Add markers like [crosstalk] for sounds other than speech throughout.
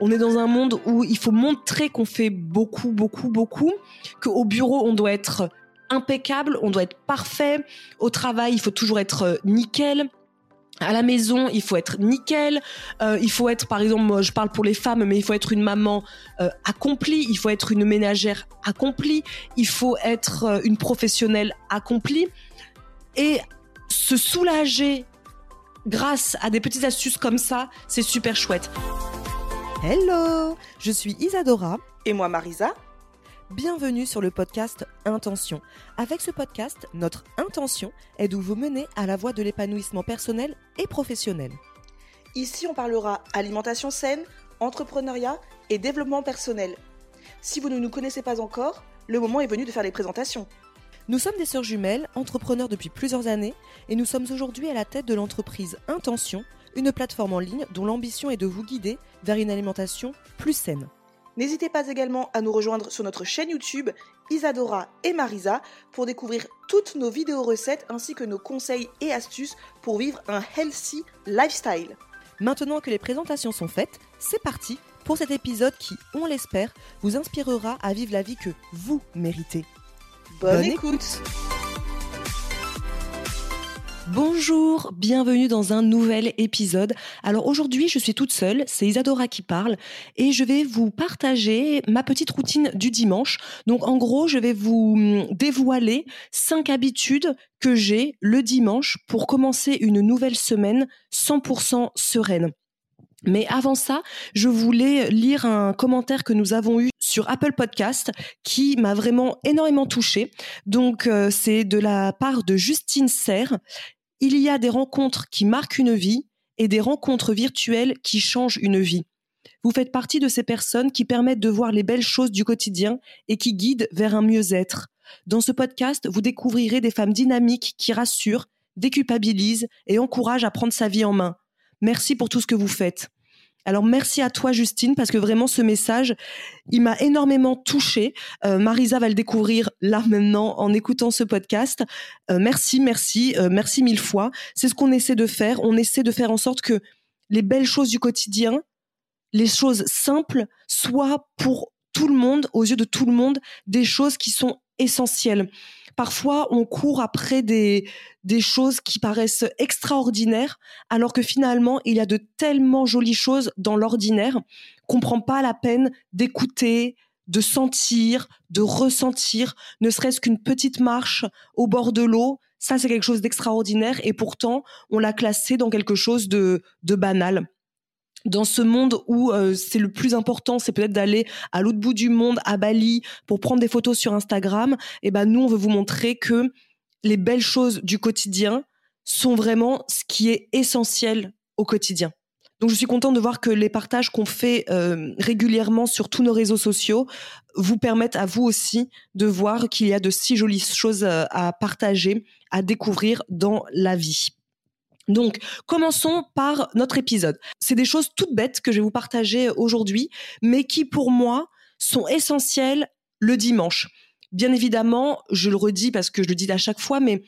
On est dans un monde où il faut montrer qu'on fait beaucoup, beaucoup, beaucoup, qu'au bureau, on doit être impeccable, on doit être parfait. Au travail, il faut toujours être euh, nickel. À la maison, il faut être nickel. Euh, il faut être, par exemple, moi, je parle pour les femmes, mais il faut être une maman euh, accomplie. Il faut être une ménagère accomplie. Il faut être une professionnelle accomplie. Et se soulager grâce à des petites astuces comme ça, c'est super chouette. Hello, je suis Isadora. Et moi, Marisa. Bienvenue sur le podcast Intention. Avec ce podcast, notre intention est de vous mener à la voie de l'épanouissement personnel et professionnel. Ici, on parlera alimentation saine, entrepreneuriat et développement personnel. Si vous ne nous connaissez pas encore, le moment est venu de faire les présentations. Nous sommes des sœurs jumelles, entrepreneurs depuis plusieurs années, et nous sommes aujourd'hui à la tête de l'entreprise Intention, une plateforme en ligne dont l'ambition est de vous guider vers une alimentation plus saine. N'hésitez pas également à nous rejoindre sur notre chaîne YouTube Isadora et Marisa pour découvrir toutes nos vidéos recettes ainsi que nos conseils et astuces pour vivre un healthy lifestyle. Maintenant que les présentations sont faites, c'est parti pour cet épisode qui, on l'espère, vous inspirera à vivre la vie que vous méritez. Bonne, Bonne écoute. Bonjour, bienvenue dans un nouvel épisode. Alors aujourd'hui, je suis toute seule, c'est Isadora qui parle et je vais vous partager ma petite routine du dimanche. Donc en gros, je vais vous hum, dévoiler cinq habitudes que j'ai le dimanche pour commencer une nouvelle semaine 100% sereine. Mais avant ça, je voulais lire un commentaire que nous avons eu sur Apple Podcast qui m'a vraiment énormément touchée. Donc euh, c'est de la part de Justine Serre. Il y a des rencontres qui marquent une vie et des rencontres virtuelles qui changent une vie. Vous faites partie de ces personnes qui permettent de voir les belles choses du quotidien et qui guident vers un mieux-être. Dans ce podcast, vous découvrirez des femmes dynamiques qui rassurent, déculpabilisent et encouragent à prendre sa vie en main. Merci pour tout ce que vous faites. Alors merci à toi Justine parce que vraiment ce message, il m'a énormément touchée. Euh, Marisa va le découvrir là maintenant en écoutant ce podcast. Euh, merci, merci, euh, merci mille fois. C'est ce qu'on essaie de faire. On essaie de faire en sorte que les belles choses du quotidien, les choses simples, soient pour tout le monde, aux yeux de tout le monde, des choses qui sont essentielles. Parfois, on court après des, des choses qui paraissent extraordinaires, alors que finalement, il y a de tellement jolies choses dans l'ordinaire qu'on prend pas la peine d'écouter, de sentir, de ressentir, ne serait-ce qu'une petite marche au bord de l'eau. Ça, c'est quelque chose d'extraordinaire et pourtant, on l'a classé dans quelque chose de, de banal dans ce monde où euh, c'est le plus important, c'est peut-être d'aller à l'autre bout du monde, à Bali, pour prendre des photos sur Instagram. Et ben nous, on veut vous montrer que les belles choses du quotidien sont vraiment ce qui est essentiel au quotidien. Donc je suis contente de voir que les partages qu'on fait euh, régulièrement sur tous nos réseaux sociaux vous permettent à vous aussi de voir qu'il y a de si jolies choses euh, à partager, à découvrir dans la vie. Donc, commençons par notre épisode. C'est des choses toutes bêtes que je vais vous partager aujourd'hui, mais qui pour moi sont essentielles le dimanche. Bien évidemment, je le redis parce que je le dis à chaque fois, mais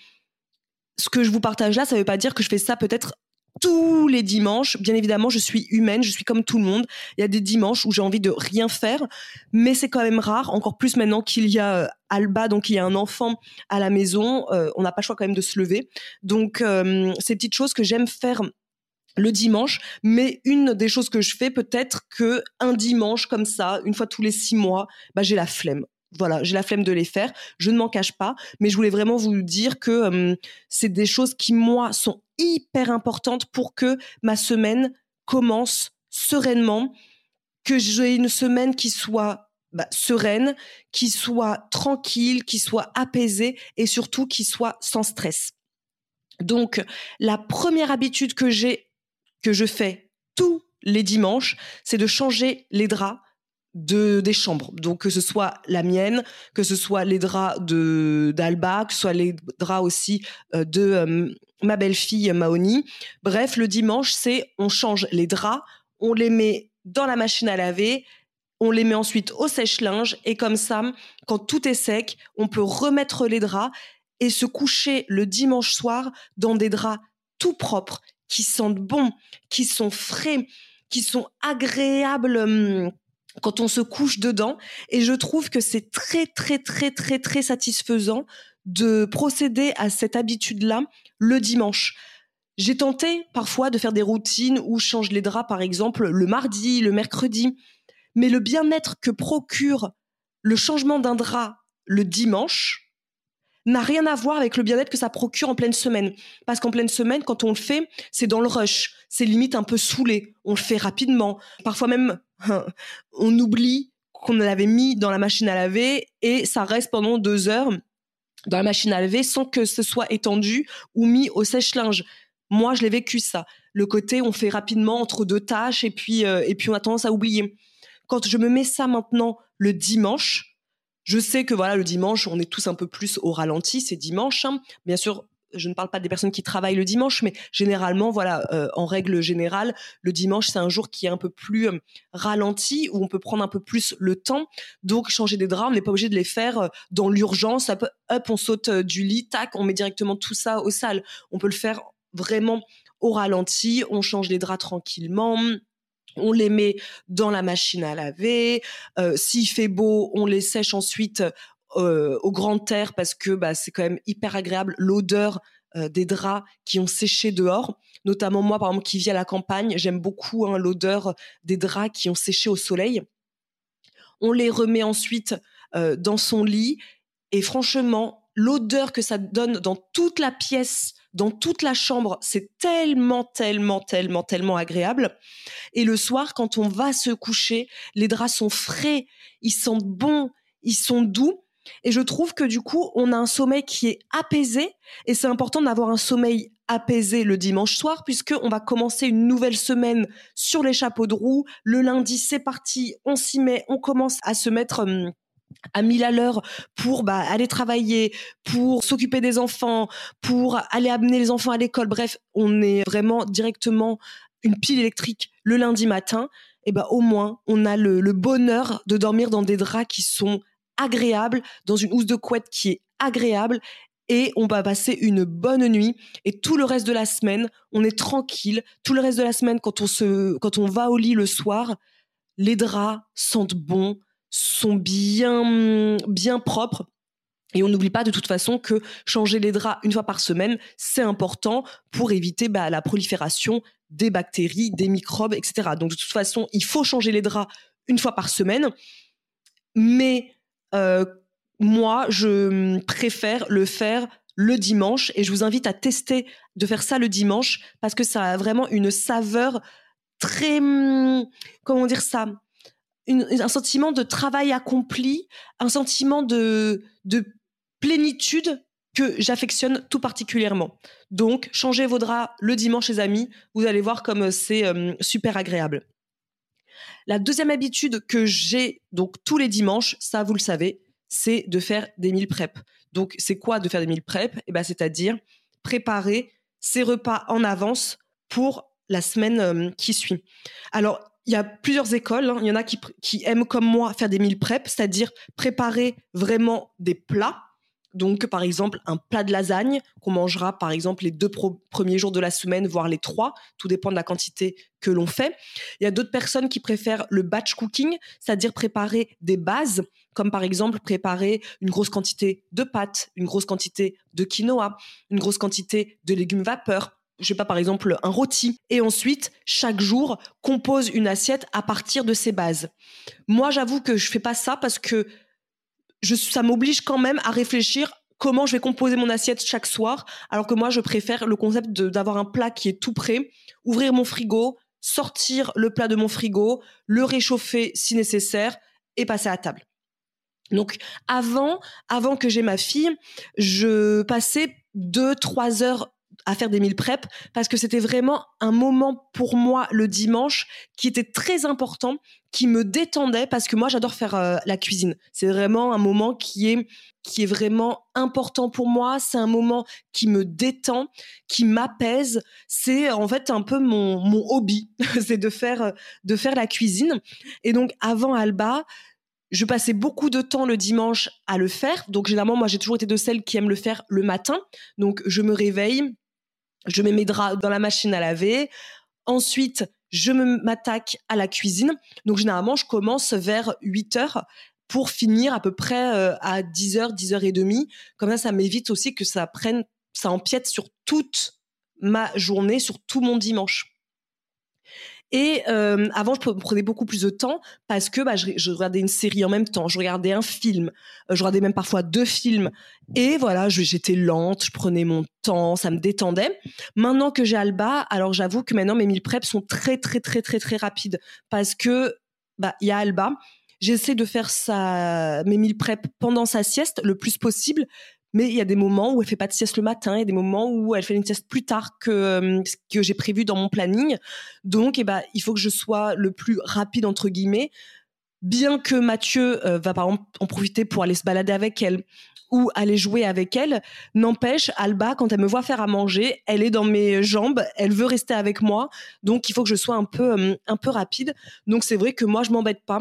ce que je vous partage là, ça ne veut pas dire que je fais ça peut-être tous les dimanches. Bien évidemment, je suis humaine, je suis comme tout le monde. Il y a des dimanches où j'ai envie de rien faire, mais c'est quand même rare, encore plus maintenant qu'il y a euh, Alba, donc il y a un enfant à la maison. euh, on n'a pas le choix quand même de se lever. Donc, euh, ces petites choses que j'aime faire le dimanche, mais une des choses que je fais peut-être que un dimanche comme ça, une fois tous les six mois, bah, j'ai la flemme. Voilà, j'ai la flemme de les faire. Je ne m'en cache pas, mais je voulais vraiment vous dire que c'est des choses qui moi sont hyper importantes pour que ma semaine commence sereinement, que j'ai une semaine qui soit bah, sereine, qui soit tranquille, qui soit apaisée et surtout qui soit sans stress. Donc, la première habitude que j'ai, que je fais tous les dimanches, c'est de changer les draps de des chambres. Donc que ce soit la mienne, que ce soit les draps de d'Alba, que ce soit les draps aussi euh, de euh, ma belle-fille Maoni. Bref, le dimanche, c'est on change les draps, on les met dans la machine à laver, on les met ensuite au sèche-linge et comme ça, quand tout est sec, on peut remettre les draps et se coucher le dimanche soir dans des draps tout propres, qui sentent bon, qui sont frais, qui sont agréables hum, quand on se couche dedans. Et je trouve que c'est très, très, très, très, très satisfaisant de procéder à cette habitude-là le dimanche. J'ai tenté parfois de faire des routines où je change les draps, par exemple, le mardi, le mercredi. Mais le bien-être que procure le changement d'un drap le dimanche, n'a rien à voir avec le bien-être que ça procure en pleine semaine. Parce qu'en pleine semaine, quand on le fait, c'est dans le rush. C'est limite un peu saoulé. On le fait rapidement. Parfois même, [laughs] on oublie qu'on l'avait mis dans la machine à laver et ça reste pendant deux heures dans la machine à laver sans que ce soit étendu ou mis au sèche-linge. Moi, je l'ai vécu ça. Le côté, on fait rapidement entre deux tâches et puis, euh, et puis on a tendance à oublier. Quand je me mets ça maintenant le dimanche, je sais que voilà, le dimanche, on est tous un peu plus au ralenti, c'est dimanche. Hein. Bien sûr, je ne parle pas des personnes qui travaillent le dimanche, mais généralement, voilà, euh, en règle générale, le dimanche, c'est un jour qui est un peu plus euh, ralenti, où on peut prendre un peu plus le temps. Donc, changer des draps, on n'est pas obligé de les faire euh, dans l'urgence. Hop, on saute du lit, tac, on met directement tout ça au sale. On peut le faire vraiment au ralenti, on change les draps tranquillement on les met dans la machine à laver. Euh, S'il fait beau, on les sèche ensuite euh, au grand air parce que bah, c'est quand même hyper agréable l'odeur euh, des draps qui ont séché dehors. Notamment moi, par exemple, qui vis à la campagne, j'aime beaucoup hein, l'odeur des draps qui ont séché au soleil. On les remet ensuite euh, dans son lit et franchement, l'odeur que ça donne dans toute la pièce dans toute la chambre. C'est tellement, tellement, tellement, tellement agréable. Et le soir, quand on va se coucher, les draps sont frais, ils sentent bons, ils sont doux. Et je trouve que du coup, on a un sommeil qui est apaisé. Et c'est important d'avoir un sommeil apaisé le dimanche soir, puisque on va commencer une nouvelle semaine sur les chapeaux de roue. Le lundi, c'est parti, on s'y met, on commence à se mettre hum, à mille à l'heure pour bah, aller travailler, pour s'occuper des enfants, pour aller amener les enfants à l'école. Bref, on est vraiment directement une pile électrique le lundi matin. Et bah au moins, on a le bonheur de dormir dans des draps qui sont agréables, dans une housse de couette qui est agréable et on va passer une bonne nuit et tout le reste de la semaine, on est tranquille. Tout le reste de la semaine, quand on se, quand on va au lit le soir, les draps sentent bon, sont bien, bien propres. Et on n'oublie pas de toute façon que changer les draps une fois par semaine, c'est important pour éviter bah, la prolifération des bactéries, des microbes, etc. Donc de toute façon, il faut changer les draps une fois par semaine. Mais euh, moi, je préfère le faire le dimanche et je vous invite à tester de faire ça le dimanche parce que ça a vraiment une saveur très, hum, comment dire ça, un sentiment de travail accompli, un sentiment de, de plénitude que j'affectionne tout particulièrement. Donc, changez vos draps le dimanche, les amis. Vous allez voir comme c'est euh, super agréable. La deuxième habitude que j'ai donc tous les dimanches, ça vous le savez, c'est de faire des meal prep. Donc, c'est quoi de faire des meal prep? Eh ben, c'est-à-dire préparer ses repas en avance pour la semaine euh, qui suit. Alors, il y a plusieurs écoles. Hein. Il y en a qui, qui aiment comme moi faire des meal prep, c'est-à-dire préparer vraiment des plats. Donc, par exemple, un plat de lasagne qu'on mangera, par exemple, les deux premiers jours de la semaine, voire les trois. Tout dépend de la quantité que l'on fait. Il y a d'autres personnes qui préfèrent le batch cooking, c'est-à-dire préparer des bases, comme par exemple préparer une grosse quantité de pâtes, une grosse quantité de quinoa, une grosse quantité de légumes vapeur, je sais pas, par exemple, un rôti. Et ensuite, chaque jour, compose une assiette à partir de ses bases. Moi, j'avoue que je fais pas ça parce que je, ça m'oblige quand même à réfléchir comment je vais composer mon assiette chaque soir, alors que moi, je préfère le concept d'avoir un plat qui est tout prêt, ouvrir mon frigo, sortir le plat de mon frigo, le réchauffer si nécessaire et passer à table. Donc avant, avant que j'ai ma fille, je passais deux, trois heures à faire des meal prep parce que c'était vraiment un moment pour moi le dimanche qui était très important, qui me détendait parce que moi j'adore faire euh, la cuisine. C'est vraiment un moment qui est qui est vraiment important pour moi. C'est un moment qui me détend, qui m'apaise. C'est en fait un peu mon, mon hobby, [laughs] c'est de faire de faire la cuisine. Et donc avant Alba, je passais beaucoup de temps le dimanche à le faire. Donc généralement, moi, j'ai toujours été de celles qui aiment le faire le matin. Donc je me réveille, je mets mes draps dans la machine à laver. Ensuite, je m'attaque à la cuisine. Donc généralement, je commence vers 8 heures pour finir à peu près euh, à 10h, 10h30. Comme ça, ça m'évite aussi que ça prenne, ça empiète sur toute ma journée, sur tout mon dimanche. Et euh, avant, je prenais beaucoup plus de temps parce que bah, je, regardais une série en même temps, je regardais un film, euh, je regardais même parfois deux films. Et voilà, j'étais lente, je prenais mon temps, ça me détendait. Maintenant que j'ai Alba, alors j'avoue que maintenant mes meal prep sont très très très très très rapides parce que bah y a Alba. J'essaie de faire mes meal prep pendant sa sieste le plus possible mais il y a des moments où elle fait pas de sieste le matin, il y a des moments où elle fait une sieste plus tard que euh, ce que j'ai prévu dans mon planning. Donc, eh ben, il faut que je sois le plus rapide entre guillemets. Bien que Mathieu euh, va par exemple en profiter pour aller se balader avec elle ou aller jouer avec elle, n'empêche, Alba, quand elle me voit faire à manger, elle est dans mes jambes, elle veut rester avec moi, donc il faut que je sois un peu, euh, un peu rapide. Donc c'est vrai que moi, je m'embête pas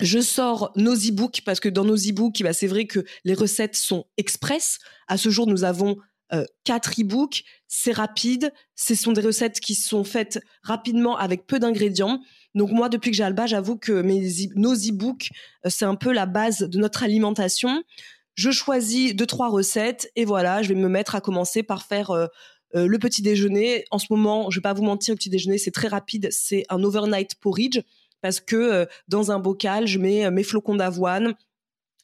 je sors nos e-books parce que dans nos e-books, bah, c'est vrai que les recettes sont express. À ce jour, nous avons euh, quatre e-books. C'est rapide. Ce sont des recettes qui sont faites rapidement avec peu d'ingrédients. Donc moi, depuis que j'ai Alba, j'avoue que mes, nos e-books, euh, c'est un peu la base de notre alimentation. Je choisis deux, trois recettes et voilà, je vais me mettre à commencer par faire euh, le petit déjeuner. En ce moment, je vais pas vous mentir, le petit déjeuner, c'est très rapide. C'est un overnight porridge parce que euh, dans un bocal, je mets euh, mes flocons d'avoine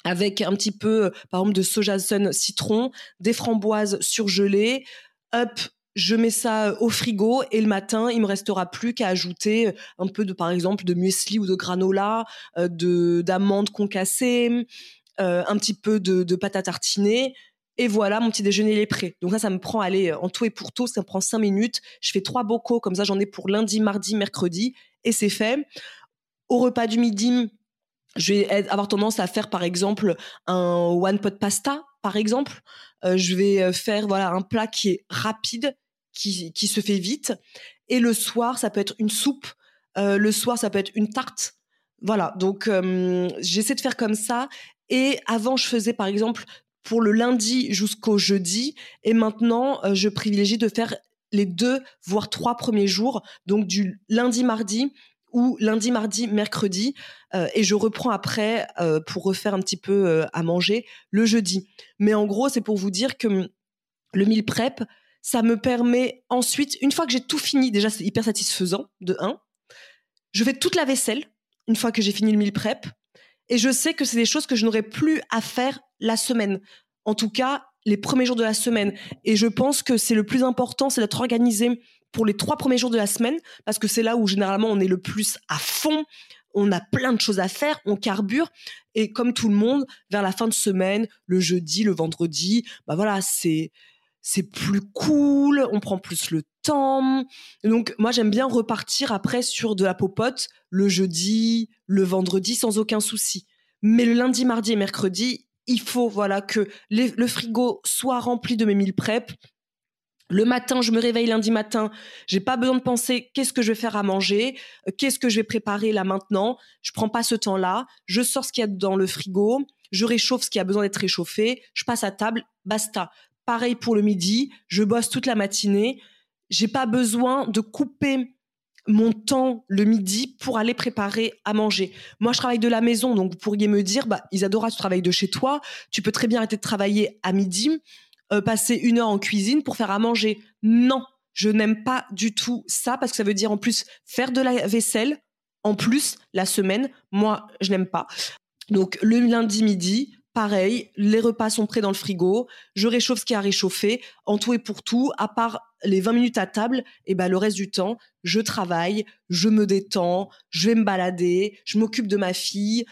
avec un petit peu, euh, par exemple, de soja sun citron, des framboises surgelées. Hop, je mets ça au frigo et le matin, il me restera plus qu'à ajouter un peu de, par exemple, de muesli ou de granola, de d'amandes concassées, un petit peu de, de pâte à tartiner. Et voilà, mon petit déjeuner est prêt. Donc ça, ça me prend, aller en tout et pour tout, ça me prend cinq minutes. Je fais trois bocaux, comme ça j'en ai pour lundi, mardi, mercredi, et c'est fait. Au repas du midi, je vais avoir tendance à faire par exemple un one pot pasta, par exemple. Euh, je vais euh, faire voilà un plat qui est rapide, qui, qui se fait vite. Et le soir, ça peut être une soupe. Euh, le soir, ça peut être une tarte. Voilà, donc j'essaie de faire comme ça. Et avant, je faisais par exemple pour le lundi jusqu'au jeudi. Et maintenant, je privilégie de faire les deux, voire trois premiers jours. Donc du lundi, mardi ou lundi, mardi, mercredi, euh, et je reprends après euh, pour refaire un petit peu euh, à manger le jeudi. Mais en gros, c'est pour vous dire que le meal prep, ça me permet ensuite, une fois que j'ai tout fini, déjà c'est hyper satisfaisant, de un, je fais toute la vaisselle une fois que j'ai fini le meal prep, et je sais que c'est des choses que je n'aurai plus à faire la semaine. En tout cas, les premiers jours de la semaine. Et je pense que c'est le plus important, c'est d'être organisé pour les trois premiers jours de la semaine, parce que c'est là où généralement on est le plus à fond, on a plein de choses à faire, on carbure, et comme tout le monde, vers la fin de semaine, le jeudi, le vendredi, bah voilà, c'est c'est plus cool, on prend plus le temps. Donc moi j'aime bien repartir après sur de la popote le jeudi, le vendredi sans aucun souci. Mais le lundi, mardi et mercredi, il faut voilà que le frigo soit rempli de mes mille prep, le matin, je me réveille lundi matin, j'ai pas besoin de penser qu'est-ce que je vais faire à manger, euh, qu'est-ce que je vais préparer là maintenant. Je prends pas ce temps-là, je sors ce qu'il y a dans le frigo, je réchauffe ce qui a besoin d'être réchauffé, je passe à table, basta. Pareil pour le midi, je bosse toute la matinée, j'ai pas besoin de couper mon temps le midi pour aller préparer à manger. Moi, je travaille de la maison, donc vous pourriez me dire, bah, Isadora, tu travailles de chez toi, tu peux très bien arrêter de travailler à midi euh, passer une heure en cuisine pour faire à manger. Non, je n'aime pas du tout ça parce que ça veut dire en plus faire de la vaisselle. En plus, la semaine, moi, je n'aime pas. Donc le lundi midi, pareil, les repas sont prêts dans le frigo, je réchauffe ce qui a réchauffé, en tout et pour tout, à part les 20 minutes à table, et ben le reste du temps, je travaille, je me détends, je vais me balader, je m'occupe de ma fille.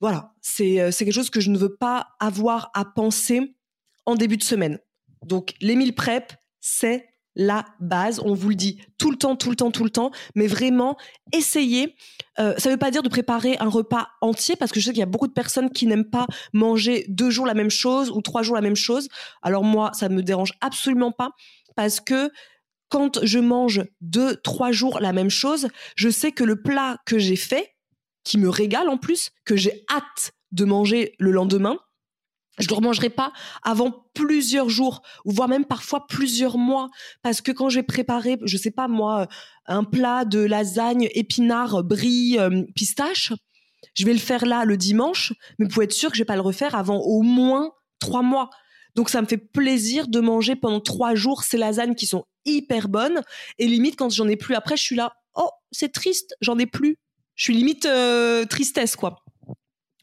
Voilà, c'est euh, c'est quelque chose que je ne veux pas avoir à penser en début de semaine. Donc, les meal prep, c'est la base. On vous le dit tout le temps, tout le temps, tout le temps. Mais vraiment, essayez. Euh, ça ne veut pas dire de préparer un repas entier parce que je sais qu'il y a beaucoup de personnes qui n'aiment pas manger deux jours la même chose ou trois jours la même chose. Alors moi, ça me dérange absolument pas parce que quand je mange deux, trois jours la même chose, je sais que le plat que j'ai fait, qui me régale en plus, que j'ai hâte de manger le lendemain, je ne le remangerai pas avant plusieurs jours, voire même parfois plusieurs mois, parce que quand j'ai préparé, je sais pas moi, un plat de lasagne épinard brie euh, pistache, je vais le faire là le dimanche, mais vous pouvez être sûr que je vais pas le refaire avant au moins trois mois. Donc ça me fait plaisir de manger pendant trois jours ces lasagnes qui sont hyper bonnes. Et limite, quand j'en ai plus après, je suis là, oh, c'est triste, j'en ai plus. Je suis limite euh, tristesse, quoi.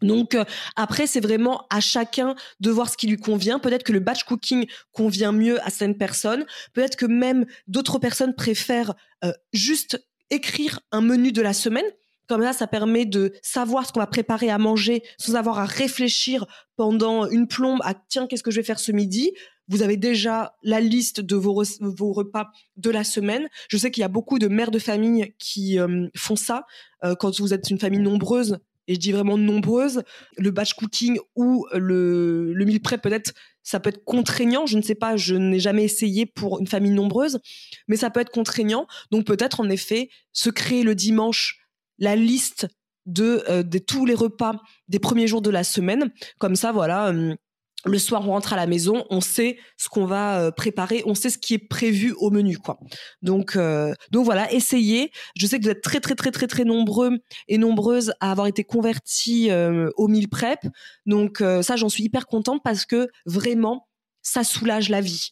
Donc euh, après, c'est vraiment à chacun de voir ce qui lui convient. Peut-être que le batch cooking convient mieux à certaines personnes. Peut-être que même d'autres personnes préfèrent euh, juste écrire un menu de la semaine. Comme ça, ça permet de savoir ce qu'on va préparer à manger sans avoir à réfléchir pendant une plombe à tiens, qu'est-ce que je vais faire ce midi? Vous avez déjà la liste de vos, vos repas de la semaine. Je sais qu'il y a beaucoup de mères de famille qui euh, font ça. Euh, quand vous êtes une famille nombreuse, et je dis vraiment nombreuse, le batch cooking ou le, le meal peut-être, ça peut être contraignant. Je ne sais pas, je n'ai jamais essayé pour une famille nombreuse, mais ça peut être contraignant. Donc peut-être en effet se créer le dimanche la liste de, euh, de tous les repas des premiers jours de la semaine. Comme ça, voilà le soir on rentre à la maison, on sait ce qu'on va euh, préparer, on sait ce qui est prévu au menu quoi. Donc euh, donc voilà, essayez. Je sais que vous êtes très très très très très nombreux et nombreuses à avoir été convertis euh, au meal prep. Donc ça j'en suis hyper contente parce que vraiment ça soulage la vie.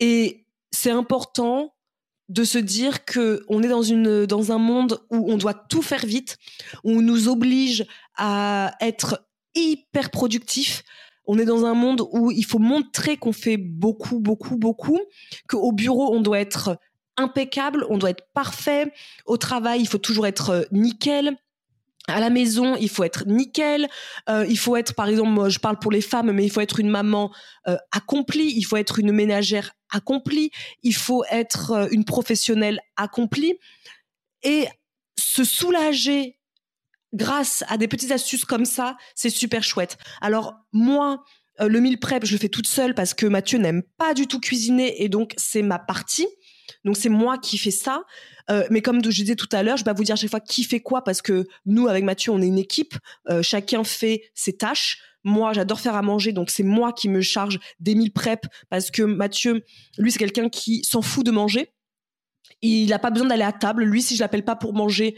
Et c'est important de se dire que on est dans une dans un monde où on doit tout faire vite, où on nous oblige à être hyper productif, on est dans un monde où il faut montrer qu'on fait beaucoup, beaucoup, beaucoup, qu'au bureau, on doit être impeccable, on doit être parfait. Au travail, il faut toujours être euh, nickel. À la maison, il faut être nickel. Euh, il faut être, par exemple, moi, je parle pour les femmes, mais il faut être une maman euh, accomplie. Il faut être une ménagère accomplie. Il faut être une professionnelle accomplie. Et se soulager grâce à des petites astuces comme ça, c'est super chouette. Alors moi, euh, le meal prep, je le fais toute seule parce que Mathieu n'aime pas du tout cuisiner et donc c'est ma partie. Donc c'est moi qui fais ça. Euh, mais comme je disais tout à l'heure, je vais vous dire chaque fois qui fait quoi parce que nous, avec Mathieu, on est une équipe. Euh, chacun fait ses tâches. Moi, j'adore faire à manger, donc c'est moi qui me charge des meal prep parce que Mathieu, lui, c'est quelqu'un qui s'en fout de manger. Il n'a pas besoin d'aller à table. Lui, si je l'appelle pas pour manger,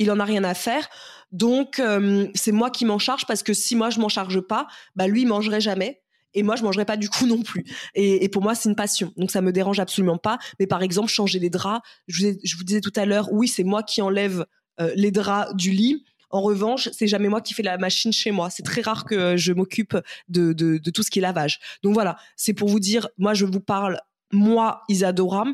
il en a rien à faire. Donc euh, c'est moi qui m'en charge parce que si moi je m'en charge pas, bah lui il mangerait jamais et moi je mangerais pas du coup non plus. Et, pour moi c'est une passion, donc ça me dérange absolument pas. Mais par exemple changer les draps, je vous, disais tout à l'heure, oui c'est moi qui enlève euh, les draps du lit. En revanche, c'est jamais moi qui fais la machine chez moi. C'est très rare que je m'occupe de, de, tout ce qui est lavage. Donc voilà, c'est pour vous dire, moi je vous parle, moi Isadora,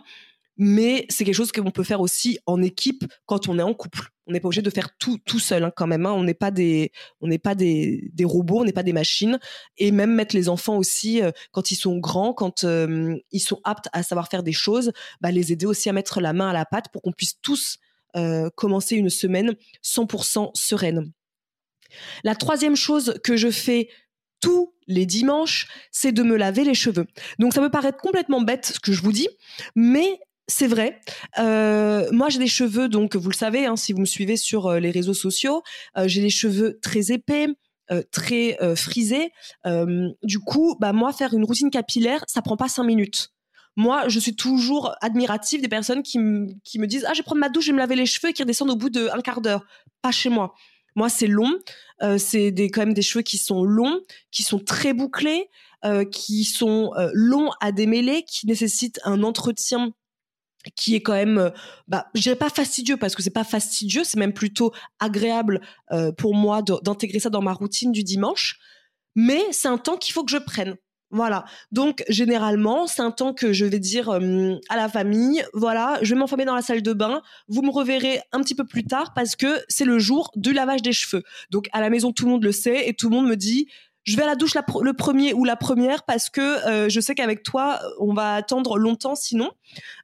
mais c'est quelque chose qu'on peut faire aussi en équipe quand on est en couple. On n'est pas obligé de faire tout tout seul hein, quand même. Hein. On n'est pas des on pas des, des robots, on n'est pas des machines. Et même mettre les enfants aussi euh, quand ils sont grands, quand euh, ils sont aptes à savoir faire des choses, bah, les aider aussi à mettre la main à la pâte pour qu'on puisse tous euh, commencer une semaine 100% sereine. La troisième chose que je fais tous les dimanches, c'est de me laver les cheveux. Donc ça peut paraître complètement bête ce que je vous dis, mais c'est vrai. Euh, moi, j'ai des cheveux, donc vous le savez, hein, si vous me suivez sur euh, les réseaux sociaux, euh, j'ai des cheveux très épais, très frisés. du coup, bah moi, faire une routine capillaire, ça prend pas cinq minutes. Moi, je suis toujours admirative des personnes qui, me disent ah je vais prendre ma douche, je vais me laver les cheveux et qui redescendent au bout d'un quart d'heure. Pas chez moi. Moi, c'est long. c'est quand même des cheveux qui sont longs, qui sont très bouclés, qui sont longs à démêler, qui nécessitent un entretien qui est quand même, euh, bah, je dirais pas fastidieux parce que c'est pas fastidieux, c'est même plutôt agréable euh, pour moi d'intégrer ça dans ma routine du dimanche. Mais c'est un temps qu'il faut que je prenne. Voilà. Donc généralement, c'est un temps que je vais dire euh, à la famille, voilà, je vais m'enfermer dans la salle de bain, vous me reverrez un petit peu plus tard parce que c'est le jour du lavage des cheveux. Donc à la maison, tout le monde le sait et tout le monde me dit, je vais à la douche le premier ou la première parce que je sais qu'avec toi, on va attendre longtemps sinon.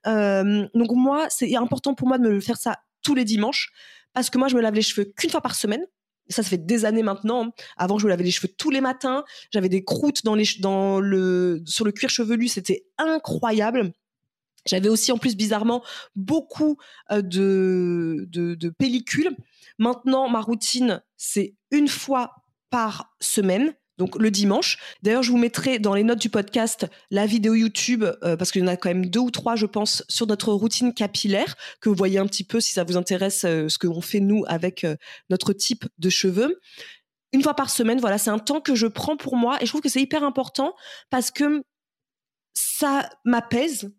donc moi, c'est important pour moi de me faire ça tous les dimanches parce que moi, je me lave les cheveux qu'une fois par semaine. Ça, ça fait des années maintenant. Avant, je me lavais les cheveux tous les matins. J'avais des croûtes sur le cuir chevelu. C'était incroyable. J'avais aussi, en plus, bizarrement, beaucoup de, de pellicules. Maintenant, ma routine, c'est une fois par semaine donc le dimanche. D'ailleurs, je vous mettrai dans les notes du podcast la vidéo YouTube, euh, parce qu'il y en a quand même deux ou trois, je pense, sur notre routine capillaire, que vous voyez un petit peu si ça vous intéresse euh, ce qu'on fait nous avec euh, notre type de cheveux. Une fois par semaine, voilà, c'est un temps que je prends pour moi et je trouve que c'est hyper important parce que ça m'apaise,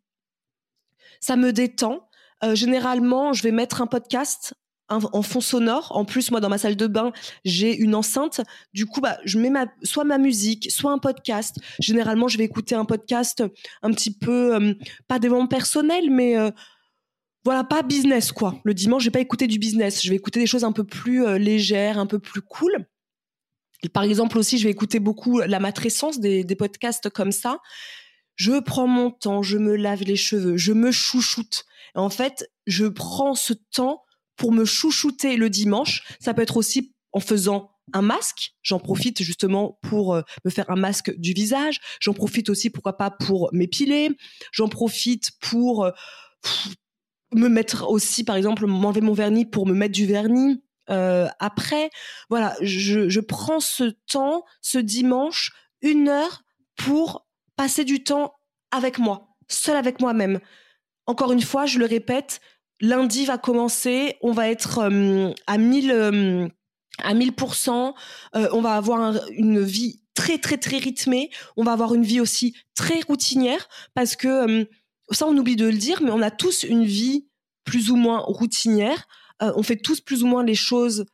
ça me détend. généralement, je vais mettre un podcast en fond sonore. En plus, moi, dans ma salle de bain, j'ai une enceinte. Du coup, bah, je mets ma, soit ma musique, soit un podcast. Généralement, je vais écouter un podcast un petit peu, euh, pas des moments personnels, mais euh, voilà, pas business, quoi. Le dimanche, je vais pas écouter du business. Je vais écouter des choses un peu plus euh, légères, un peu plus cool. par exemple, aussi, je vais écouter beaucoup la matrescence, des, des podcasts comme ça. Je prends mon temps, je me lave les cheveux, je me chouchoute. En fait, je prends ce temps pour me chouchouter le dimanche. Ça peut être aussi en faisant un masque. J'en profite justement pour euh, me faire un masque du visage. J'en profite aussi, pourquoi pas, pour m'épiler. J'en profite pour euh, me mettre aussi, par exemple, m'enlever mon vernis pour me mettre du vernis. Euh, après, voilà, je, je prends ce temps, ce dimanche, une heure pour passer du temps avec moi, seul avec moi-même. Encore une fois, je le répète, lundi va commencer, on va être euh, à 1000 euh, à 1000%, euh, on va avoir une vie très très très rythmée, on va avoir une vie aussi très routinière parce que ça on oublie de le dire mais on a tous une vie plus ou moins routinière, on fait tous plus ou moins les choses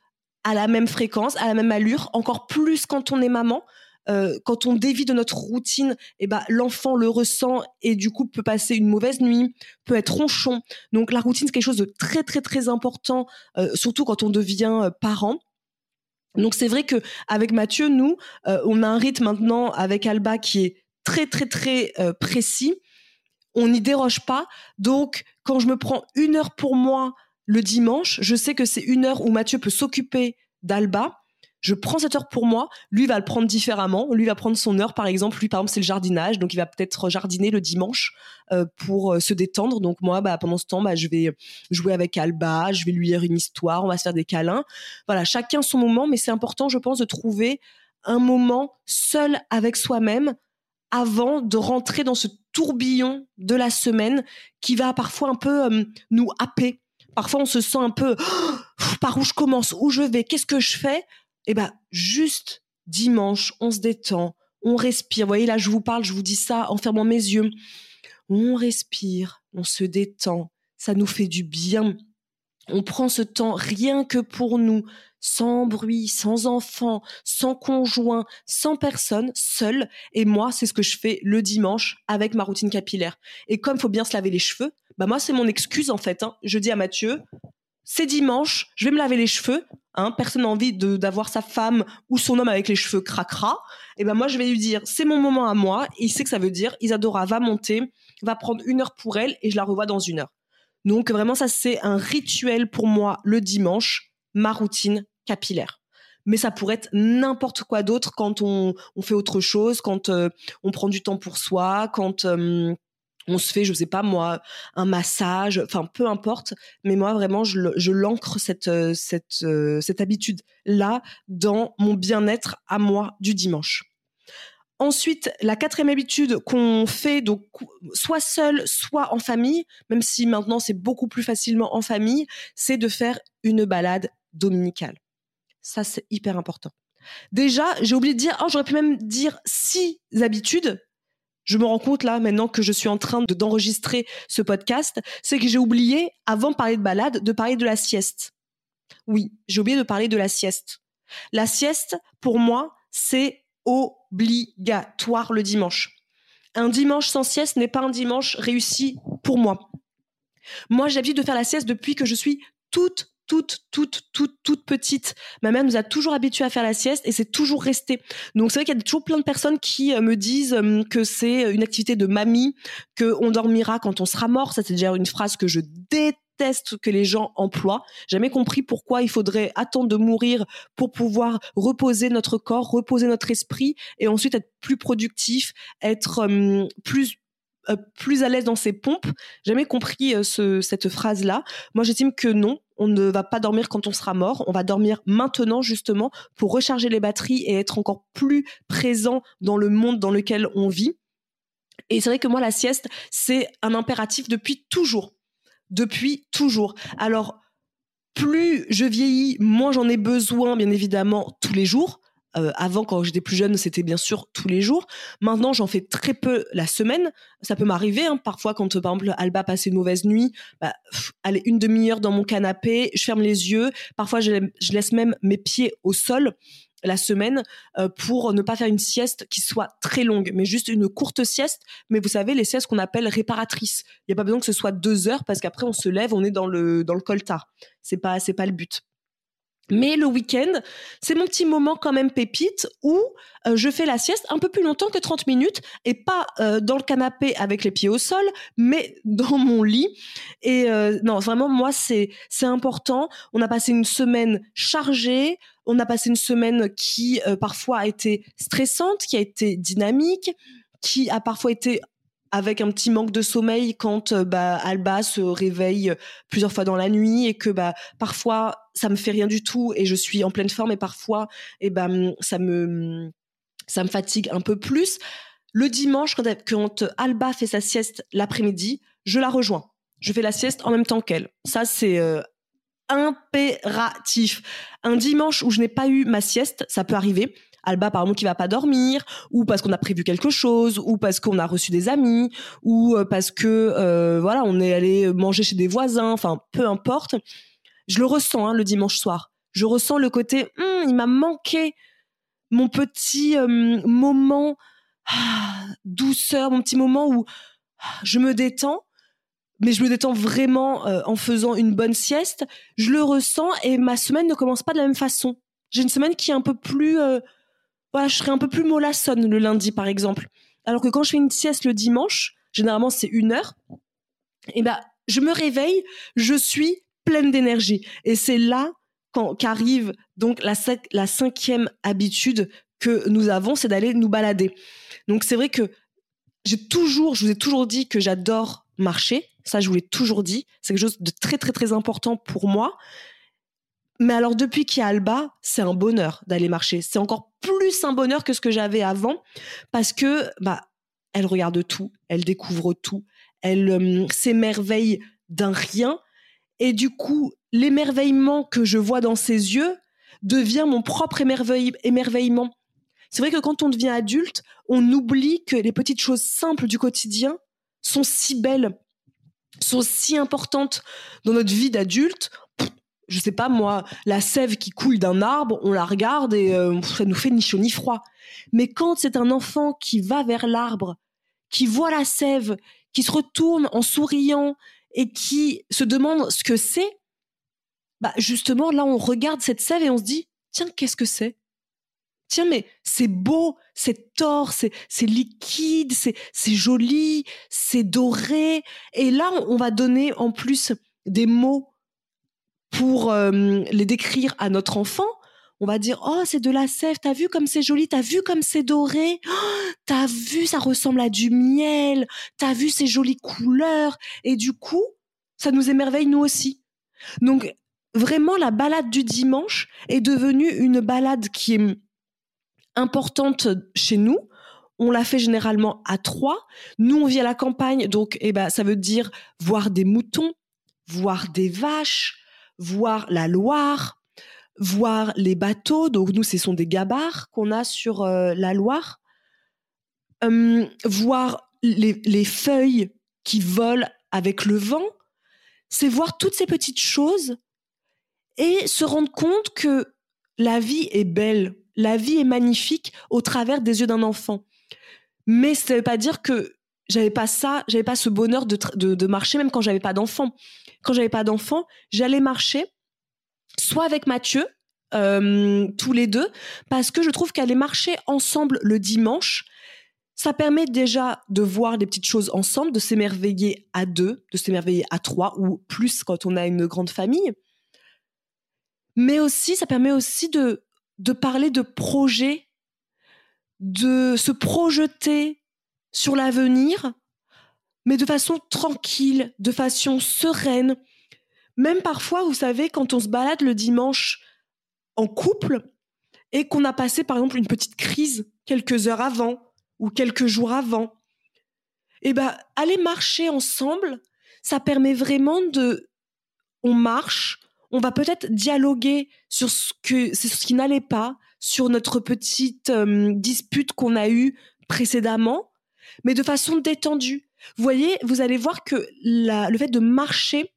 à la même fréquence, à la même allure, encore plus quand on est maman euh, quand on dévie de notre routine, eh ben, l'enfant le ressent et du coup peut passer une mauvaise nuit, peut être ronchon. Donc la routine, c'est quelque chose de très très très important, euh, surtout quand on devient euh, parent. Donc c'est vrai que avec Mathieu, nous, on a un rythme maintenant avec Alba qui est très très très précis. On n'y déroge pas. Donc quand je me prends une heure pour moi le dimanche, je sais que c'est une heure où Mathieu peut s'occuper d'Alba je prends cette heure pour moi, lui va le prendre différemment, lui va prendre son heure par exemple, lui par exemple c'est le jardinage, donc il va peut-être jardiner le dimanche euh, pour euh, se détendre, donc moi bah, pendant ce temps bah, je vais jouer avec Alba, je vais lui lire une histoire, on va se faire des câlins, voilà, chacun son moment, mais c'est important je pense de trouver un moment seul avec soi-même avant de rentrer dans ce tourbillon de la semaine qui va parfois un peu euh, nous happer. Parfois on se sent un peu [gasps] par où je commence, où je vais, qu'est-ce que je fais? Eh ben juste dimanche, on se détend, on respire. Vous voyez là, je vous parle, je vous dis ça en fermant mes yeux. On respire, on se détend, ça nous fait du bien. On prend ce temps rien que pour nous, sans bruit, sans enfants, sans conjoint, sans personne, seul. Et moi, c'est ce que je fais le dimanche avec ma routine capillaire. Et comme faut bien se laver les cheveux, bah moi, c'est mon excuse en fait. Hein. Je dis à Mathieu, c'est dimanche, je vais me laver les cheveux. Hein, personne n'a envie d'avoir sa femme ou son homme avec les cheveux cracra. Et ben moi, je vais lui dire, c'est mon moment à moi. il sait que ça veut dire, Isadora va monter, va prendre une heure pour elle et je la revois dans une heure. Donc vraiment, ça c'est un rituel pour moi le dimanche, ma routine capillaire. Mais ça pourrait être n'importe quoi d'autre quand on, fait autre chose, quand euh, on prend du temps pour soi, quand euh, on se fait, je sais pas moi, un massage, enfin peu importe. Mais moi vraiment, je, l'ancre cette euh, cette euh, cette habitude là dans mon bien-être à moi du dimanche. Ensuite, la quatrième habitude qu'on fait, donc soit seul, soit en famille, même si maintenant c'est beaucoup plus facilement en famille, c'est de faire une balade dominicale. Ça, c'est hyper important. Déjà, j'ai oublié de dire, oh, j'aurais pu même dire six habitudes, je me rends compte là maintenant que je suis en train d'enregistrer ce podcast, c'est que j'ai oublié, avant de parler de balade, de parler de la sieste. Oui, j'ai oublié de parler de la sieste. La sieste, pour moi, c'est obligatoire le dimanche. Un dimanche sans sieste n'est pas un dimanche réussi pour moi. Moi, j'ai l'habitude de faire la sieste depuis que je suis toute toute, toute, toute, toute petite, ma mère nous a toujours habitués à faire la sieste et c'est toujours resté. Donc c'est vrai qu'il y a toujours plein de personnes qui euh, me disent euh, que c'est une activité de mamie, que on dormira quand on sera mort. Ça c'est déjà une phrase que je déteste que les gens emploient. Jamais compris pourquoi il faudrait attendre de mourir pour pouvoir reposer notre corps, reposer notre esprit et ensuite être plus productif, être euh, plus plus à l'aise dans ses pompes. Jamais compris euh, ce, cette phrase-là. Moi, j'estime que non, on ne va pas dormir quand on sera mort. On va dormir maintenant, justement, pour recharger les batteries et être encore plus présent dans le monde dans lequel on vit. Et c'est vrai que moi, la sieste, c'est un impératif depuis toujours. Depuis toujours. Alors, plus je vieillis, moins j'en ai besoin, bien évidemment, tous les jours. Euh, avant, quand j'étais plus jeune, c'était bien sûr tous les jours. Maintenant, j'en fais très peu la semaine. Ça peut m'arriver, hein, parfois, quand par exemple Alba passe une mauvaise nuit, bah, une demi-heure dans mon canapé, je ferme les yeux. Parfois, je, laisse même mes pieds au sol la semaine euh, pour ne pas faire une sieste qui soit très longue, mais juste une courte sieste. Mais vous savez, les siestes qu'on appelle réparatrices. Il n'y a pas besoin que ce soit deux heures parce qu'après on se lève, on est dans le dans le coltard. C'est pas pas le but. Mais le week-end, c'est mon petit moment quand même pépite où euh, je fais la sieste un peu plus longtemps que 30 minutes et pas euh, dans le canapé avec les pieds au sol, mais [laughs] dans mon lit. Et euh, non, vraiment, moi, c'est c'est important. On a passé une semaine chargée. On a passé une semaine qui parfois a été stressante, qui a été dynamique, qui a parfois été avec un petit manque de sommeil quand euh, bah, Alba se réveille plusieurs fois dans la nuit et que bah parfois ça me fait rien du tout et je suis en pleine forme et parfois et eh ben ça me ça me fatigue un peu plus. Le dimanche quand, quand Alba fait sa sieste l'après-midi, je la rejoins. Je fais la sieste en même temps qu'elle. Ça c'est euh, impératif. Un dimanche où je n'ai pas eu ma sieste, ça peut arriver. Alba par exemple qui va pas dormir ou parce qu'on a prévu quelque chose ou parce qu'on a reçu des amis ou euh, parce que euh, voilà on est allé manger chez des voisins enfin peu importe. Je le ressens hein, le dimanche soir. Je ressens le côté hum, il m'a manqué mon petit euh, moment ah, douceur mon petit moment où ah, je me détends mais je me détends vraiment en faisant une bonne sieste. Je le ressens et ma semaine ne commence pas de la même façon. J'ai une semaine qui est un peu plus je serais un peu plus mollassonne le lundi, par exemple. Alors que quand je fais une sieste le dimanche, généralement c'est une heure, et eh ben, je me réveille, je suis pleine d'énergie. Et c'est là qu'arrive donc la, la cinquième habitude que nous avons, c'est d'aller nous balader. Donc c'est vrai que j'ai toujours, je vous ai toujours dit que j'adore marcher. Ça, je vous l'ai toujours dit. C'est quelque chose de très, très, très important pour moi. Mais alors, depuis qu'il y a Alba, c'est un bonheur d'aller marcher. C'est encore plus un bonheur que ce que j'avais avant parce que, bah, elle regarde tout, elle découvre tout, elle euh, s'émerveille d'un rien. Et du coup, l'émerveillement que je vois dans ses yeux devient mon propre émerveillement. C'est vrai que quand on devient adulte, on oublie que les petites choses simples du quotidien sont si belles, sont si importantes dans notre vie d'adulte je sais pas moi, la sève qui coule d'un arbre, on la regarde et euh, ça nous fait ni chaud ni froid. Mais quand c'est un enfant qui va vers l'arbre, qui voit la sève, qui se retourne en souriant et qui se demande ce que c'est, bah justement là on regarde cette sève et on se dit tiens qu'est-ce que c'est? Tiens mais c'est beau, c'est tort, c'est liquide, c'est joli, c'est doré et là on va donner en plus des mots pour euh, les décrire à notre enfant, on va dire oh c'est de la sève, t'as vu comme c'est joli, t'as vu comme c'est doré, oh, t'as vu ça ressemble à du miel, t'as vu ces jolies couleurs et du coup ça nous émerveille nous aussi. Donc vraiment la balade du dimanche est devenue une balade qui est importante chez nous. On la fait généralement à trois. Nous, on vit à la campagne, donc eh ben, ça veut dire voir des moutons, voir des vaches, voir la Loire, voir les bateaux. Donc nous, ce sont des gabarres qu'on a sur euh, la Loire. Hum, voir les, feuilles qui volent avec le vent. C'est voir toutes ces petites choses et se rendre compte que la vie est belle, la vie est magnifique au travers des yeux d'un enfant. Mais ça ne veut pas dire que j'avais pas ça, j'avais pas ce bonheur de, de, marcher même quand j'avais pas d'enfant. Quand j'avais pas d'enfant, j'allais marcher soit avec Mathieu, euh, tous les deux, parce que je trouve qu'aller marcher ensemble le dimanche, ça permet déjà de voir des petites choses ensemble, de s'émerveiller à deux, de s'émerveiller à trois ou plus quand on a une grande famille. Mais aussi, ça permet aussi de, de parler de projets, de se projeter sur l'avenir, mais de façon tranquille, de façon sereine. Même parfois, vous savez, quand on se balade le dimanche en couple et qu'on a passé, par exemple, une petite crise quelques heures avant ou quelques jours avant, eh ben, aller marcher ensemble, ça permet vraiment de, on marche, on va peut-être dialoguer sur ce que, ce qui n'allait pas, sur notre petite euh, dispute qu'on a eue précédemment, mais de façon détendue. Vous voyez, vous allez voir que le fait de marcher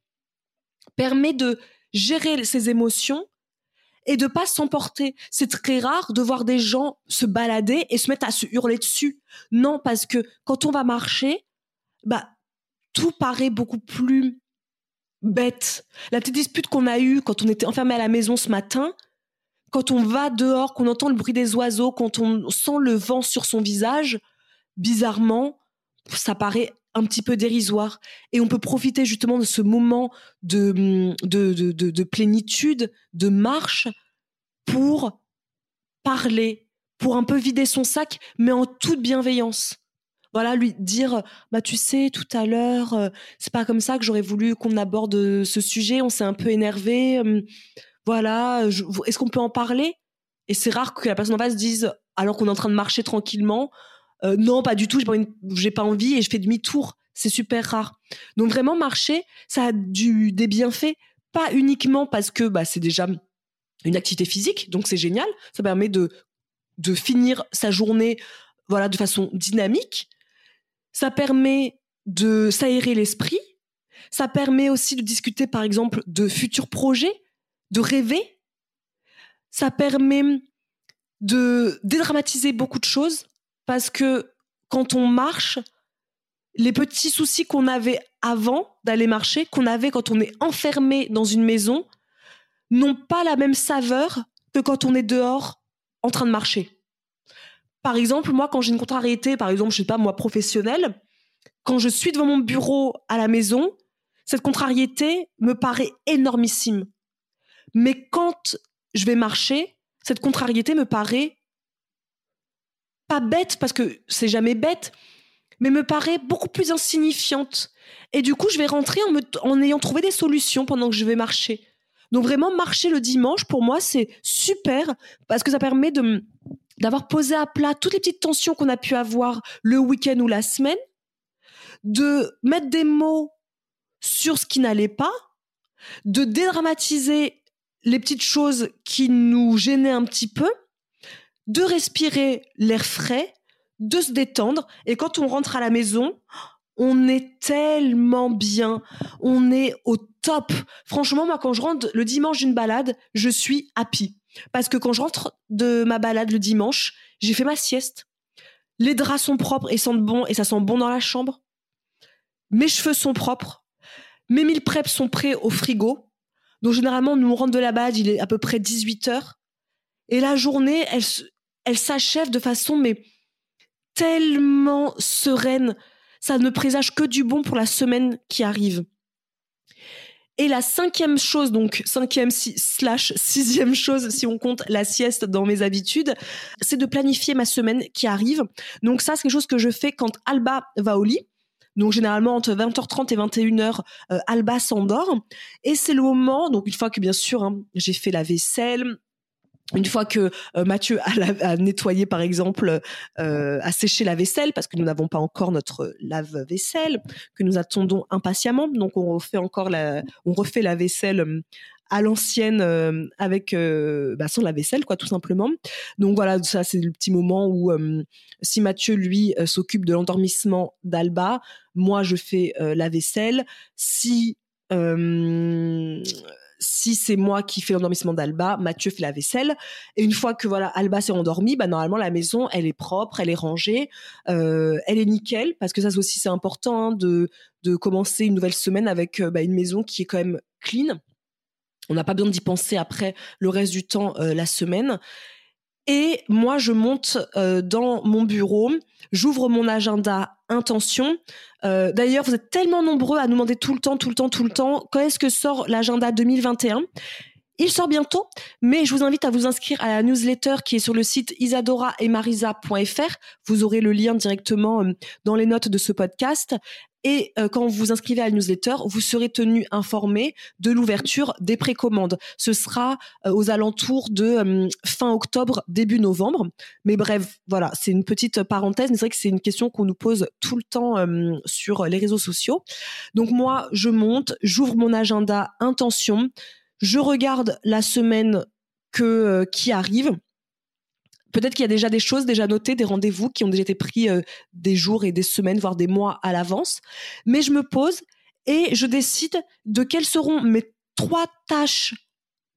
permet de gérer ses émotions et de pas s'emporter. C'est très rare de voir des gens se balader et se mettre à se hurler dessus. Non, parce que quand on va marcher, bah tout paraît beaucoup plus bête. La petite dispute qu'on a eue quand on était enfermé à la maison ce matin, quand on va dehors, qu'on entend le bruit des oiseaux, quand on sent le vent sur son visage, bizarrement, ça paraît un petit peu dérisoire. Et on peut profiter justement de ce moment de, de, de, de, plénitude, de marche, pour parler, pour un peu vider son sac, mais en toute bienveillance. Voilà, lui dire, bah tu sais, tout à l'heure, euh, c'est pas comme ça que j'aurais voulu qu'on aborde ce sujet. On s'est un peu énervé. Euh, voilà, est-ce qu'on peut en parler? Et c'est rare que la personne en face dise, alors qu'on est en train de marcher tranquillement, euh, non, pas du tout, j'ai pas, envie et je fais demi-tour. C'est super rare. Donc vraiment marcher, ça a des bienfaits, pas uniquement parce que bah, c'est déjà une activité physique, donc c'est génial. Ça permet de de finir sa journée voilà de façon dynamique. Ça permet de s'aérer l'esprit. Ça permet aussi de discuter par exemple de futurs projets, de rêver. Ça permet de dédramatiser beaucoup de choses parce que quand on marche, les petits soucis qu'on avait avant d'aller marcher, qu'on avait quand on est enfermé dans une maison, n'ont pas la même saveur que quand on est dehors en train de marcher. Par exemple, moi, quand j'ai une contrariété, par exemple, je sais pas, moi, professionnelle, quand je suis devant mon bureau à la maison, cette contrariété me paraît énormissime. Mais quand je vais marcher, cette contrariété me paraît pas bête parce que c'est jamais bête, mais me paraît beaucoup plus insignifiante. Et du coup, je vais rentrer en, en ayant trouvé des solutions pendant que je vais marcher. Donc vraiment, marcher le dimanche, pour moi, c'est super parce que ça permet de d'avoir posé à plat toutes les petites tensions qu'on a pu avoir le week-end ou la semaine, de mettre des mots sur ce qui n'allait pas, de dédramatiser les petites choses qui nous gênaient un petit peu, de respirer l'air frais, de se détendre. Et quand on rentre à la maison, on est tellement bien, on est au top. Franchement, moi, quand je rentre le dimanche d'une balade, je suis happy. Parce que quand je rentre de ma balade le dimanche, j'ai fait ma sieste. Les draps sont propres et sentent bon, et ça sent bon dans la chambre. Mes cheveux sont propres. Mes mille preps sont prêts au frigo. Donc, généralement, nous on rentre de la balade, il est à peu près 18 heures. Et la journée, elle, elle s'achève de façon mais tellement sereine. Ça ne présage que du bon pour la semaine qui arrive. Et la cinquième chose, donc cinquième slash sixième chose, si on compte la sieste dans mes habitudes, c'est de planifier ma semaine qui arrive. Donc ça, c'est quelque chose que je fais quand Alba va au lit. Donc généralement entre 20h30 et 21h, euh, Alba s'endort. Et c'est le moment, donc une fois que bien sûr hein, j'ai fait la vaisselle, une fois que euh, Mathieu a, nettoyé, par exemple, euh, a séché la vaisselle, parce que nous n'avons pas encore notre lave-vaisselle, que nous attendons impatiemment, donc on refait encore la, on refait la vaisselle euh, à l'ancienne euh, avec bah, sans la vaisselle, quoi, tout simplement. Donc voilà, ça c'est le petit moment où si Mathieu lui s'occupe de l'endormissement d'Alba, moi je fais la vaisselle. Si si c'est moi qui fais l'endormissement d'Alba, Mathieu fait la vaisselle. Et une fois que voilà Alba s'est endormie, bah normalement la maison elle est propre, elle est rangée, euh, elle est nickel parce que ça aussi c'est important hein, de de commencer une nouvelle semaine avec euh, bah, une maison qui est quand même clean. On n'a pas besoin d'y penser après le reste du temps la semaine. Et moi, je monte dans mon bureau, j'ouvre mon agenda intention. D'ailleurs, vous êtes tellement nombreux à nous demander tout le temps, tout le temps, tout le temps, quand est-ce que sort l'agenda 2021 il sort bientôt, mais je vous invite à vous inscrire à la newsletter qui est sur le site isadoraemarisa.fr. Vous aurez le lien directement euh, dans les notes de ce podcast. Et euh, quand vous vous inscrivez à la newsletter, vous serez tenu informé de l'ouverture des précommandes. Ce sera euh, aux alentours de fin octobre, début novembre. Mais bref, voilà, c'est une petite parenthèse. Mais c'est vrai que c'est une question qu'on nous pose tout le temps sur les réseaux sociaux. Donc moi, je monte, j'ouvre mon agenda intention je regarde la semaine que, euh, qui arrive. Peut-être qu'il y a déjà des choses déjà notées, des rendez-vous qui ont déjà été pris euh, des jours et des semaines, voire des mois à l'avance. Mais je me pose et je décide de quelles seront mes trois tâches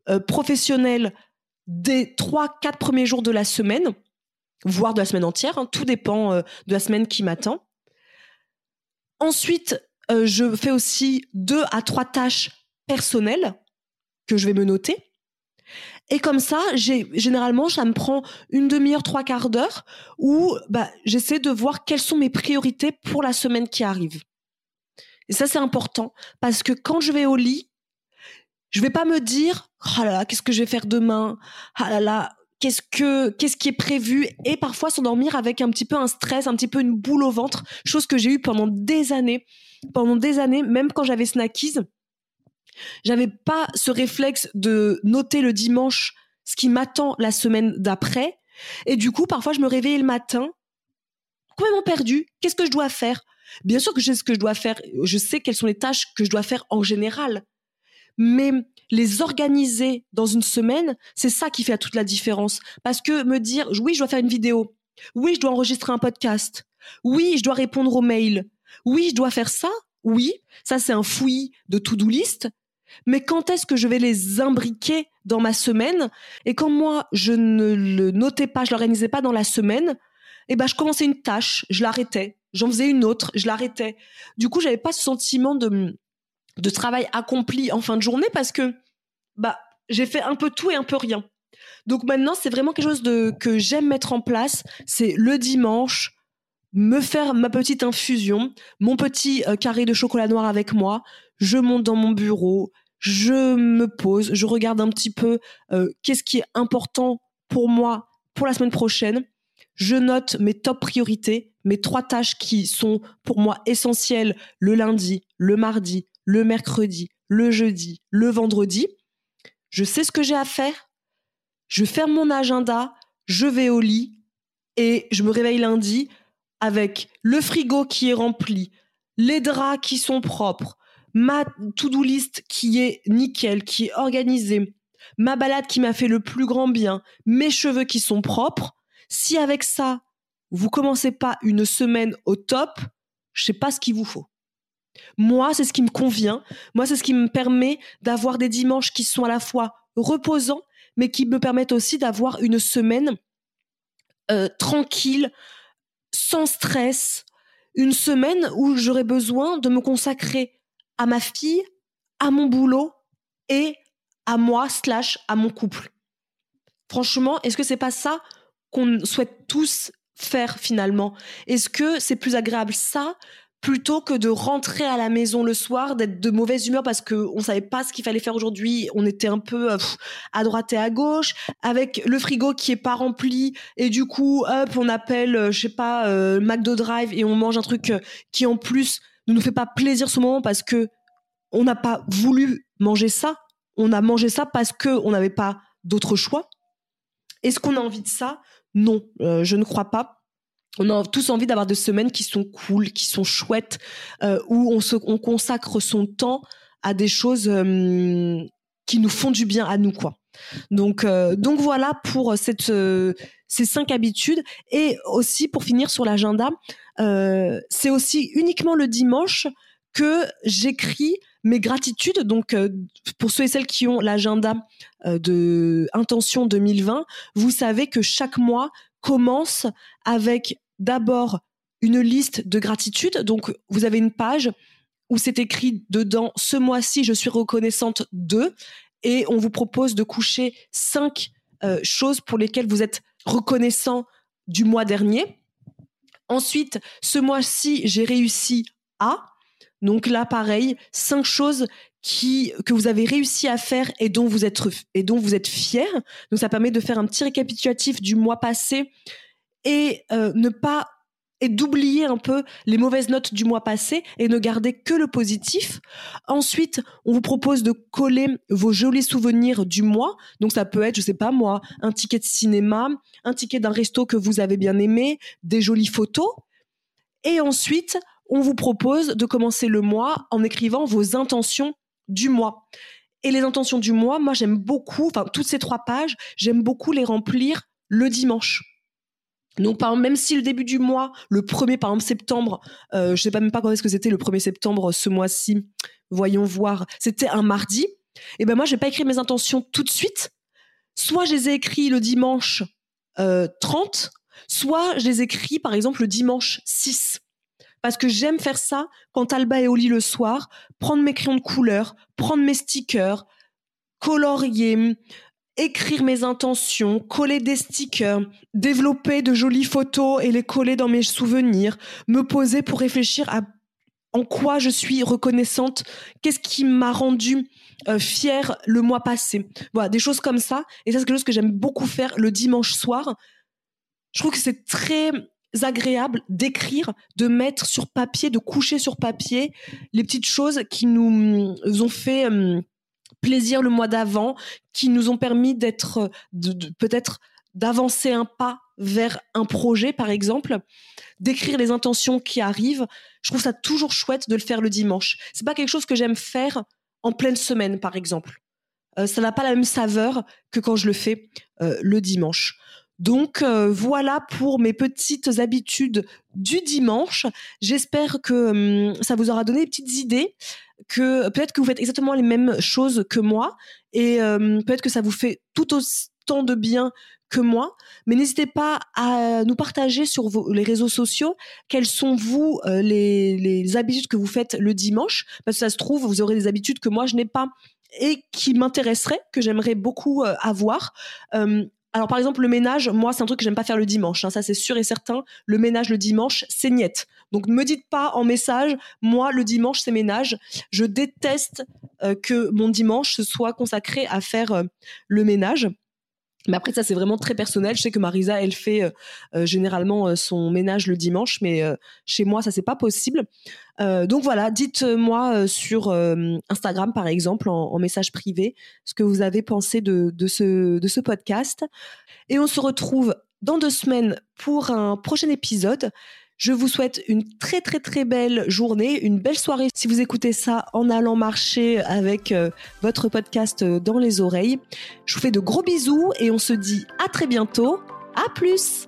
euh, professionnelles des trois, quatre premiers jours de la semaine, voire de la semaine entière. Hein. tout dépend de la semaine qui m'attend. Ensuite, je fais aussi deux à trois tâches personnelles que je vais me noter. Et comme ça, j'ai généralement, ça me prend une demi-heure, trois quarts d'heure, où bah, j'essaie de voir quelles sont mes priorités pour la semaine qui arrive. Et ça, c'est important parce que quand je vais au lit, je vais pas me dire, oh là là, qu'est-ce que je vais faire demain? Ah là là, qu'est-ce que qu'est-ce qui est prévu? Et parfois s'endormir avec un petit peu un stress, un petit peu une boule au ventre, chose que j'ai eu pendant des années, pendant des années, même quand j'avais Snackies j'avais pas ce réflexe de noter le dimanche ce qui m'attend la semaine d'après. Et du coup, parfois, je me réveillais le matin, complètement perdu. Qu'est-ce que je dois faire? Bien sûr que je sais ce que je dois faire. Je sais quelles sont les tâches que je dois faire en général. Mais les organiser dans une semaine, c'est ça qui fait toute la différence. Parce que me dire, oui, je dois faire une vidéo. Oui, je dois enregistrer un podcast. Oui, je dois répondre aux mails. Oui, je dois faire ça? Oui, ça c'est un fouillis de to-do list mais quand est-ce que je vais les imbriquer dans ma semaine? Et quand moi, je ne le notais pas, je l'organisais pas dans la semaine, eh ben, je commençais une tâche, je l'arrêtais. J'en faisais une autre, je l'arrêtais. Du coup, j'avais pas ce sentiment de, de travail accompli en fin de journée parce que, bah, j'ai fait un peu tout et un peu rien. Donc maintenant, c'est vraiment quelque chose que j'aime mettre en place. C'est le dimanche, me faire ma petite infusion, mon petit euh, carré de chocolat noir avec moi. Je monte dans mon bureau, je me pose, je regarde un petit peu euh, qu'est-ce qui est important pour moi pour la semaine prochaine. Je note mes top priorités, mes trois tâches qui sont pour moi essentielles le lundi, le mardi, le mercredi, le jeudi, le vendredi. Je sais ce que j'ai à faire. Je ferme mon agenda, je vais au lit et je me réveille lundi avec le frigo qui est rempli, les draps qui sont propres, ma to-do list qui est nickel, qui est organisée, ma balade qui m'a fait le plus grand bien, mes cheveux qui sont propres, si avec ça, vous commencez pas une semaine au top, je sais pas ce qu'il vous faut. Moi, c'est ce qui me convient. Moi, c'est ce qui me permet d'avoir des dimanches qui sont à la fois reposants, mais qui me permettent aussi d'avoir une semaine euh, tranquille, sans stress, une semaine où j'aurais besoin de me consacrer à ma fille, à mon boulot et à moi slash à mon couple. Franchement, est-ce que c'est pas ça qu'on souhaite tous faire finalement? Est-ce que c'est plus agréable ça plutôt que de rentrer à la maison le soir, d'être de mauvaise humeur parce qu'on ne savait pas ce qu'il fallait faire aujourd'hui, on était un peu euh, à droite et à gauche, avec le frigo qui est pas rempli et du coup, hop, on appelle, euh, je sais pas, euh, McDo Drive et on mange un truc qui en plus ne nous fait pas plaisir ce moment parce que on n'a pas voulu manger ça. On a mangé ça parce que on n'avait pas d'autre choix. Est-ce qu'on a envie de ça? Non, euh, je ne crois pas. On a tous envie d'avoir des semaines qui sont cool, qui sont chouettes, euh, où on, se, on consacre son temps à des choses euh, qui nous font du bien à nous, quoi. Donc, donc voilà pour cette, ces cinq habitudes. Et aussi, pour finir sur l'agenda, c'est aussi uniquement le dimanche que j'écris mes gratitudes. Donc, euh, pour ceux et celles qui ont l'agenda euh, de Intention 2020, vous savez que chaque mois commence avec d'abord une liste de gratitudes. Donc, vous avez une page où c'est écrit dedans ce mois-ci, je suis reconnaissante de. et on vous propose de coucher cinq euh, choses pour lesquelles vous êtes reconnaissant du mois dernier. Ensuite, ce mois-ci, j'ai réussi à. Donc là, pareil, cinq choses qui, que vous avez réussi à faire et dont vous êtes, et dont vous êtes fier. Donc ça permet de faire un petit récapitulatif du mois passé et euh, ne pas et d'oublier un peu les mauvaises notes du mois passé et ne garder que le positif. Ensuite, on vous propose de coller vos jolis souvenirs du mois. Donc ça peut être, je sais pas moi, un ticket de cinéma, un ticket d'un resto que vous avez bien aimé, des jolies photos. Et ensuite, on vous propose de commencer le mois en écrivant vos intentions du mois. Et les intentions du mois, moi j'aime beaucoup, enfin toutes ces trois pages, j'aime beaucoup les remplir le dimanche. Donc, même si le début du mois, le 1er, par exemple, septembre, euh, je sais pas même pas quand est-ce que c'était le 1er septembre ce mois-ci, voyons voir, c'était un mardi, et eh ben moi, j'ai pas écrit mes intentions tout de suite. Soit je les ai écrits le dimanche euh, 30, soit je les écris, par exemple, le dimanche 6. Parce que j'aime faire ça quand Alba est au lit le soir, prendre mes crayons de couleur, prendre mes stickers, colorier, écrire mes intentions, coller des stickers, développer de jolies photos et les coller dans mes souvenirs, me poser pour réfléchir à en quoi je suis reconnaissante, qu'est-ce qui m'a rendu euh, fière le mois passé. Voilà, des choses comme ça. Et ça, c'est quelque chose que j'aime beaucoup faire le dimanche soir. Je trouve que c'est très agréable d'écrire, de mettre sur papier, de coucher sur papier les petites choses qui nous ont fait... Euh, plaisir le mois d'avant, qui nous ont permis d'être, peut-être d'avancer un pas vers un projet, par exemple, d'écrire les intentions qui arrivent. Je trouve ça toujours chouette de le faire le dimanche. C'est pas quelque chose que j'aime faire en pleine semaine, par exemple. Euh, ça n'a pas la même saveur que quand je le fais euh, le dimanche. Donc euh, voilà pour mes petites habitudes du dimanche. J'espère que hum, ça vous aura donné des petites idées que peut-être que vous faites exactement les mêmes choses que moi et euh, peut-être que ça vous fait tout autant de bien que moi. Mais n'hésitez pas à nous partager sur les réseaux sociaux quelles sont vous euh, les, les, habitudes que vous faites le dimanche. Parce que ça se trouve, vous aurez des habitudes que moi je n'ai pas et qui m'intéresseraient, que j'aimerais beaucoup euh, avoir. Alors par exemple le ménage, moi c'est un truc que j'aime pas faire le dimanche, hein, ça c'est sûr et certain. Le ménage le dimanche, c'est niette. Donc ne me dites pas en message, moi le dimanche c'est ménage. Je déteste euh, que mon dimanche soit consacré à faire euh, le ménage. Mais après ça c'est vraiment très personnel. Je sais que Marisa elle fait euh, euh, généralement euh, son ménage le dimanche, mais chez moi ça c'est pas possible. donc voilà, dites-moi sur Instagram par exemple en, message privé ce que vous avez pensé de ce podcast. Et on se retrouve dans deux semaines pour un prochain épisode. Je vous souhaite une très très très belle journée, une belle soirée si vous écoutez ça en allant marcher avec euh, votre podcast euh, dans les oreilles. Je vous fais de gros bisous et on se dit à très bientôt. À plus